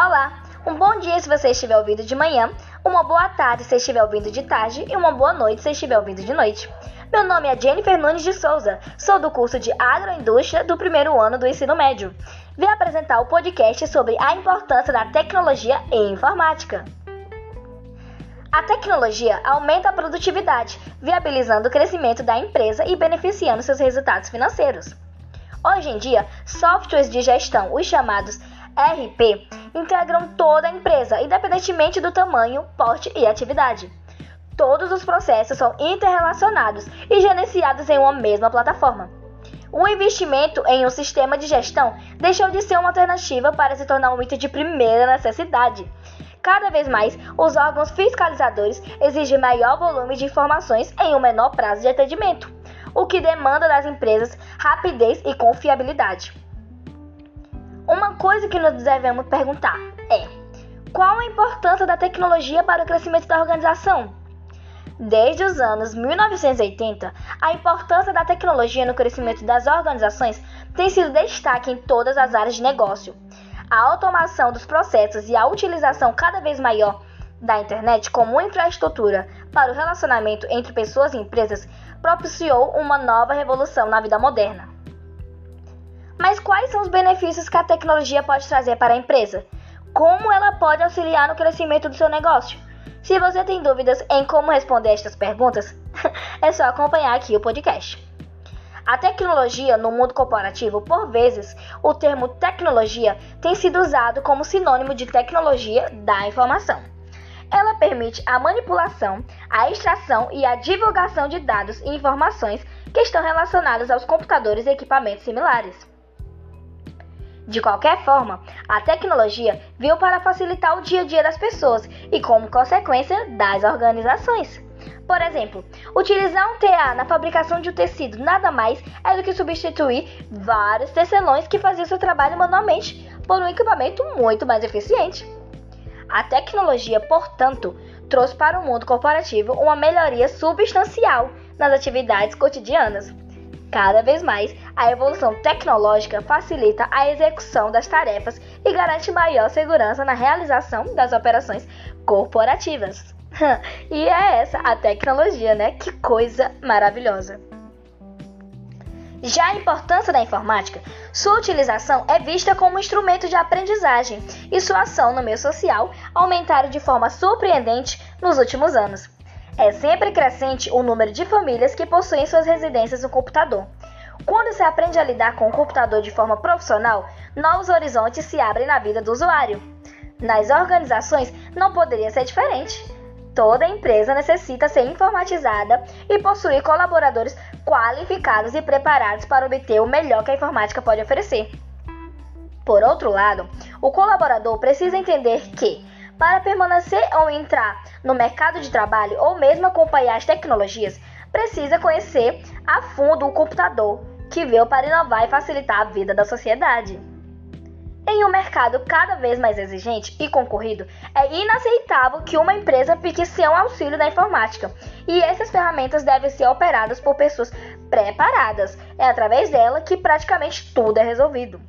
Olá, um bom dia se você estiver ouvindo de manhã, uma boa tarde se estiver ouvindo de tarde e uma boa noite se estiver ouvindo de noite. Meu nome é Jennifer Nunes de Souza, sou do curso de Agroindústria do primeiro ano do ensino médio. Vim apresentar o podcast sobre a importância da tecnologia e informática. A tecnologia aumenta a produtividade, viabilizando o crescimento da empresa e beneficiando seus resultados financeiros. Hoje em dia, softwares de gestão, os chamados RP, integram toda a empresa, independentemente do tamanho, porte e atividade. Todos os processos são interrelacionados e gerenciados em uma mesma plataforma. O investimento em um sistema de gestão deixou de ser uma alternativa para se tornar um item de primeira necessidade. Cada vez mais, os órgãos fiscalizadores exigem maior volume de informações em um menor prazo de atendimento, o que demanda das empresas rapidez e confiabilidade. Uma coisa que nós devemos perguntar é: qual a importância da tecnologia para o crescimento da organização? Desde os anos 1980, a importância da tecnologia no crescimento das organizações tem sido destaque em todas as áreas de negócio. A automação dos processos e a utilização cada vez maior da internet como infraestrutura para o relacionamento entre pessoas e empresas propiciou uma nova revolução na vida moderna. Mas quais são os benefícios que a tecnologia pode trazer para a empresa? Como ela pode auxiliar no crescimento do seu negócio? Se você tem dúvidas em como responder estas perguntas, é só acompanhar aqui o podcast. A tecnologia no mundo corporativo, por vezes, o termo tecnologia tem sido usado como sinônimo de tecnologia da informação. Ela permite a manipulação, a extração e a divulgação de dados e informações que estão relacionados aos computadores e equipamentos similares. De qualquer forma, a tecnologia veio para facilitar o dia a dia das pessoas e, como consequência, das organizações. Por exemplo, utilizar um TA na fabricação de um tecido nada mais é do que substituir vários tecelões que faziam seu trabalho manualmente por um equipamento muito mais eficiente. A tecnologia, portanto, trouxe para o mundo corporativo uma melhoria substancial nas atividades cotidianas. Cada vez mais, a evolução tecnológica facilita a execução das tarefas e garante maior segurança na realização das operações corporativas. e é essa a tecnologia, né? Que coisa maravilhosa! Já a importância da informática, sua utilização é vista como instrumento de aprendizagem e sua ação no meio social aumentaram de forma surpreendente nos últimos anos. É sempre crescente o número de famílias que possuem suas residências no computador. Quando se aprende a lidar com o computador de forma profissional, novos horizontes se abrem na vida do usuário. Nas organizações não poderia ser diferente. Toda empresa necessita ser informatizada e possuir colaboradores qualificados e preparados para obter o melhor que a informática pode oferecer. Por outro lado, o colaborador precisa entender que para permanecer ou entrar no mercado de trabalho ou mesmo acompanhar as tecnologias, precisa conhecer a fundo o computador, que veio para inovar e facilitar a vida da sociedade. Em um mercado cada vez mais exigente e concorrido, é inaceitável que uma empresa fique sem auxílio da informática, e essas ferramentas devem ser operadas por pessoas preparadas. É através dela que praticamente tudo é resolvido.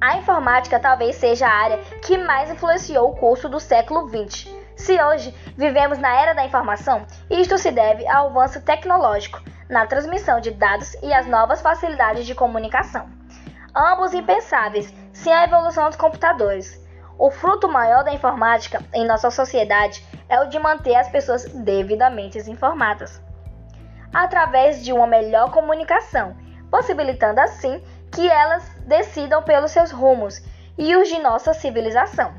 A informática talvez seja a área que mais influenciou o curso do século XX. Se hoje vivemos na era da informação, isto se deve ao avanço tecnológico na transmissão de dados e às novas facilidades de comunicação. Ambos impensáveis sem a evolução dos computadores. O fruto maior da informática em nossa sociedade é o de manter as pessoas devidamente informadas, através de uma melhor comunicação, possibilitando assim que elas decidam pelos seus rumos e os de nossa civilização.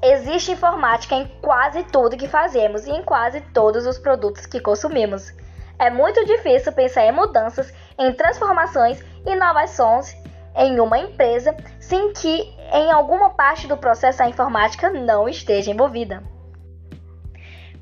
Existe informática em quase tudo que fazemos e em quase todos os produtos que consumimos. É muito difícil pensar em mudanças, em transformações, inovações em uma empresa sem que em alguma parte do processo a informática não esteja envolvida.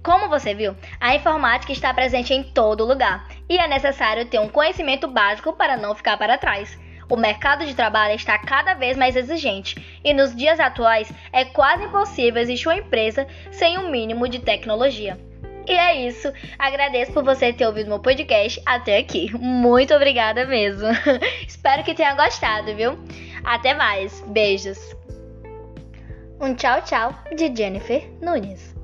Como você viu, a informática está presente em todo lugar e é necessário ter um conhecimento básico para não ficar para trás. O mercado de trabalho está cada vez mais exigente e nos dias atuais é quase impossível existir uma empresa sem um mínimo de tecnologia. E é isso. Agradeço por você ter ouvido meu podcast até aqui. Muito obrigada mesmo. Espero que tenha gostado, viu? Até mais. Beijos. Um tchau, tchau de Jennifer Nunes.